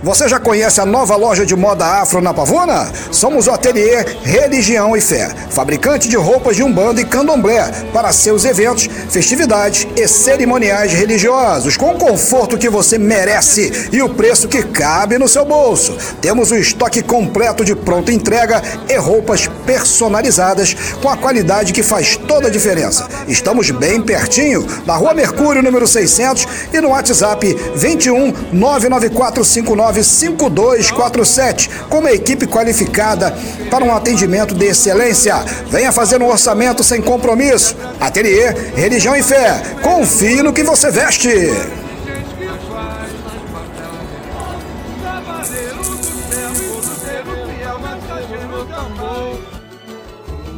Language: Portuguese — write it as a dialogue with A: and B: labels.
A: Você já conhece a nova loja de moda afro na Pavuna? Somos o ateliê Religião e Fé, fabricante de roupas de umbanda e candomblé para seus eventos, festividades e cerimoniais religiosos, com o conforto que você merece e o preço que cabe no seu bolso. Temos o estoque completo de pronta entrega e roupas personalizadas com a qualidade que faz toda a diferença. Estamos bem pertinho, na Rua Mercúrio, número 600 e no WhatsApp 21 99459 5247 com uma equipe qualificada para um atendimento de excelência. Venha fazer um orçamento sem compromisso. Ateliê, religião e fé. Confie no que você veste.